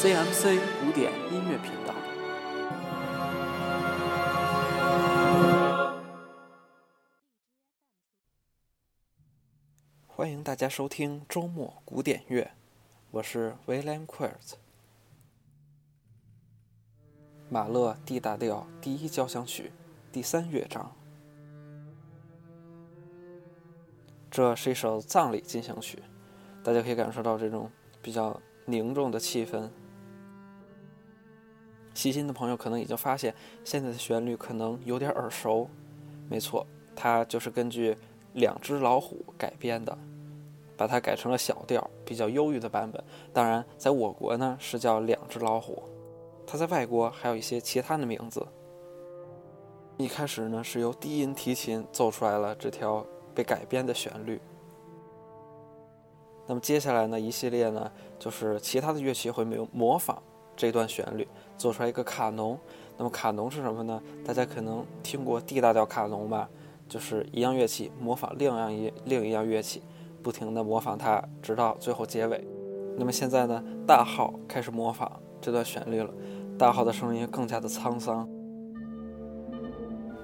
CMC 古典音乐频道。欢迎大家收听周末古典乐，我是 William Quart。马勒 D 大调第一交响曲第三乐章，这是一首葬礼进行曲，大家可以感受到这种比较凝重的气氛。细心的朋友可能已经发现，现在的旋律可能有点耳熟。没错，它就是根据《两只老虎》改编的，把它改成了小调、比较忧郁的版本。当然，在我国呢是叫《两只老虎》，它在外国还有一些其他的名字。一开始呢是由低音提琴奏出来了这条被改编的旋律。那么接下来呢一系列呢就是其他的乐器会模模仿这段旋律。做出来一个卡农，那么卡农是什么呢？大家可能听过 D 大调卡农吧，就是一样乐器模仿另一样一另一样乐器，不停的模仿它，直到最后结尾。那么现在呢，大号开始模仿这段旋律了，大号的声音更加的沧桑，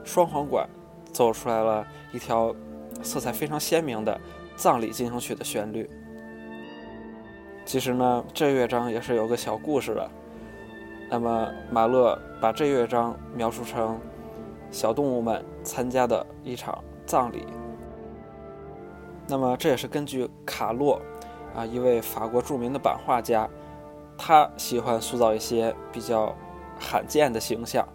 双簧管奏出来了一条色彩非常鲜明的葬礼进行曲的旋律。其实呢，这乐章也是有个小故事的。那么马勒把这乐章描述成小动物们参加的一场葬礼。那么这也是根据卡洛啊一位法国著名的版画家，他喜欢塑造一些比较罕见的形象，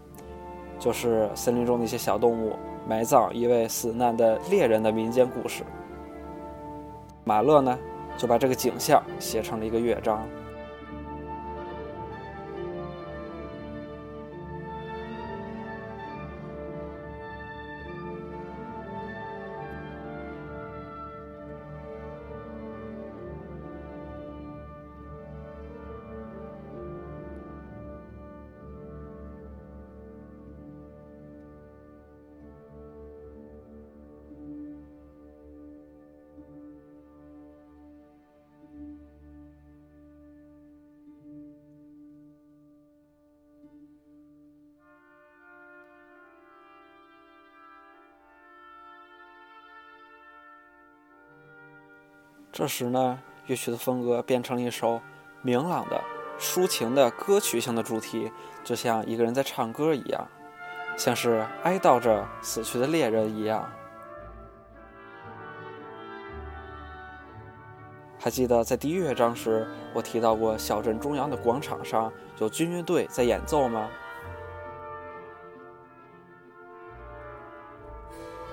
就是森林中的一些小动物埋葬一位死难的猎人的民间故事。马勒呢就把这个景象写成了一个乐章。这时呢，乐曲的风格变成了一首明朗的、抒情的歌曲性的主题，就像一个人在唱歌一样，像是哀悼着死去的猎人一样。还记得在第一乐章时，我提到过小镇中央的广场上有军乐队在演奏吗？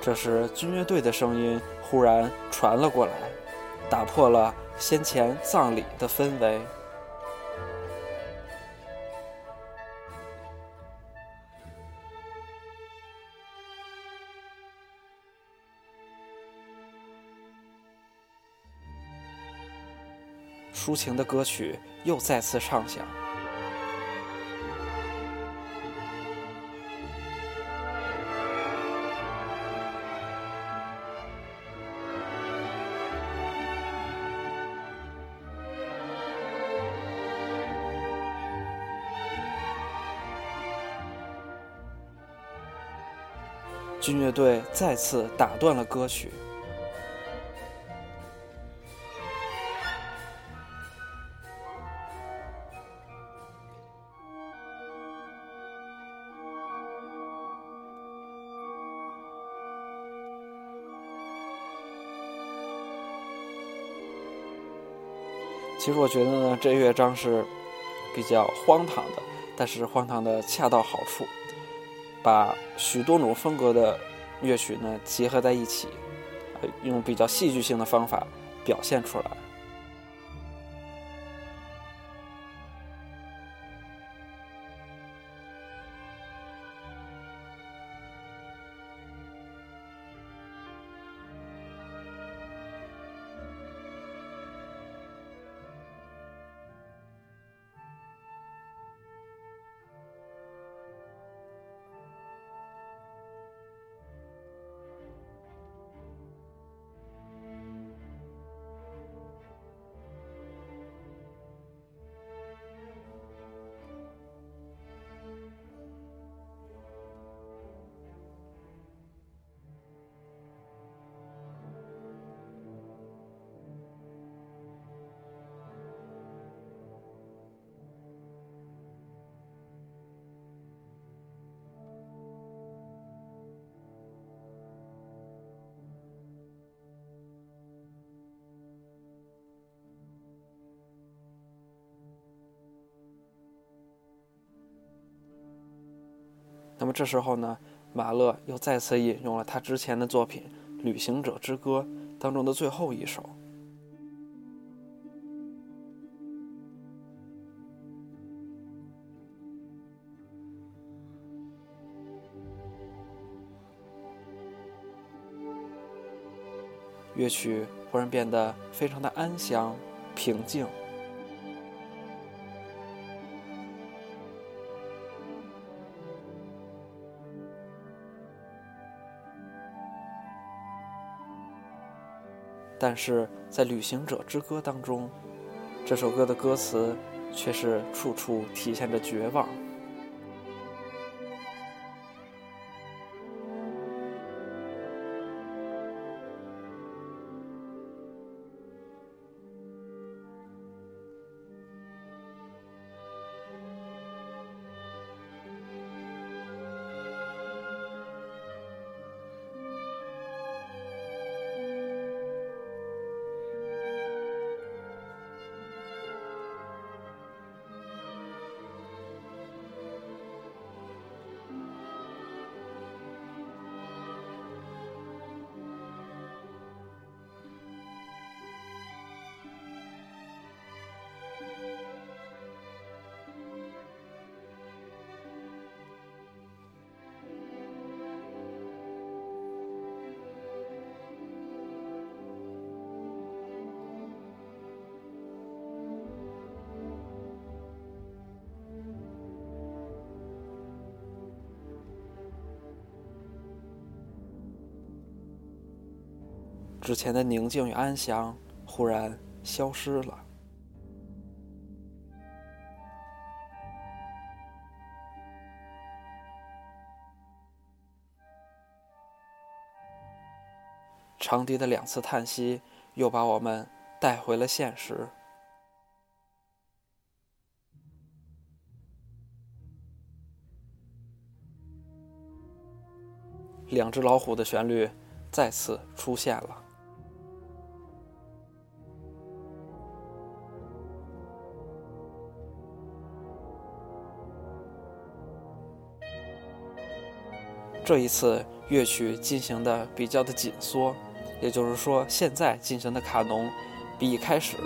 这时，军乐队的声音忽然传了过来。打破了先前葬礼的氛围，抒情的歌曲又再次唱响。军乐队再次打断了歌曲。其实我觉得呢，这乐章是比较荒唐的，但是荒唐的恰到好处。把许多种风格的乐曲呢结合在一起，用比较戏剧性的方法表现出来。那么这时候呢，马勒又再次引用了他之前的作品《旅行者之歌》当中的最后一首。乐曲忽然变得非常的安详、平静。但是在《旅行者之歌》当中，这首歌的歌词却是处处体现着绝望。之前的宁静与安详忽然消失了。长笛的两次叹息，又把我们带回了现实。两只老虎的旋律再次出现了。这一次乐曲进行的比较的紧缩，也就是说，现在进行的卡农比一开始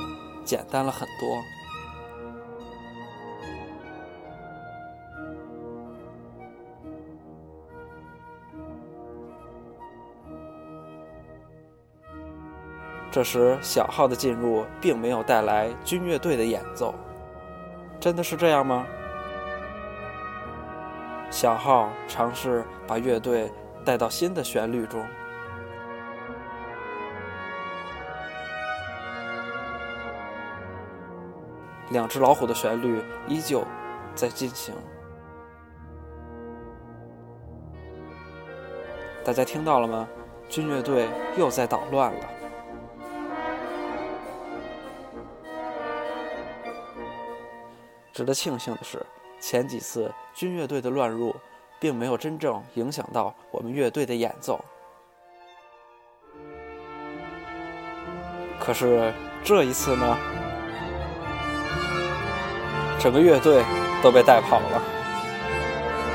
简单了很多。这时小号的进入并没有带来军乐队的演奏，真的是这样吗？小号尝试把乐队带到新的旋律中，两只老虎的旋律依旧在进行。大家听到了吗？军乐队又在捣乱了。值得庆幸的是。前几次军乐队的乱入，并没有真正影响到我们乐队的演奏。可是这一次呢，整个乐队都被带跑了，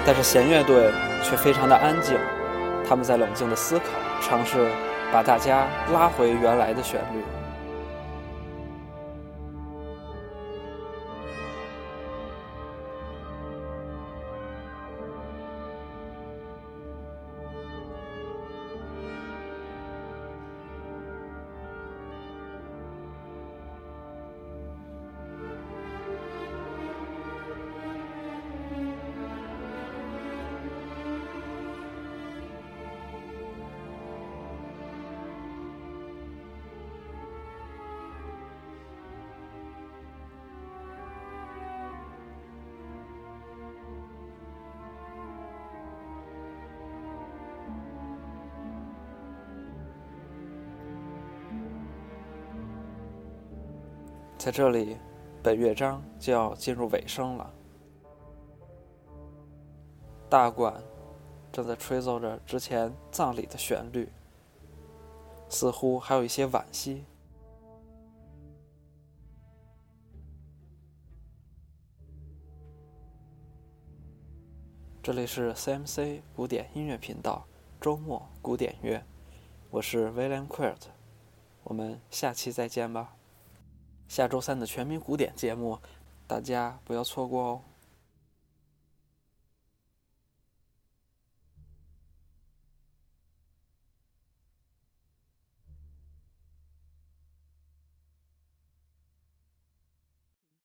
但是弦乐队却非常的安静，他们在冷静的思考，尝试把大家拉回原来的旋律。在这里，本乐章就要进入尾声了。大管正在吹奏着之前葬礼的旋律，似乎还有一些惋惜。这里是 CMC 古典音乐频道，周末古典乐，我是 William Quirt，我们下期再见吧。下周三的全民古典节目，大家不要错过哦。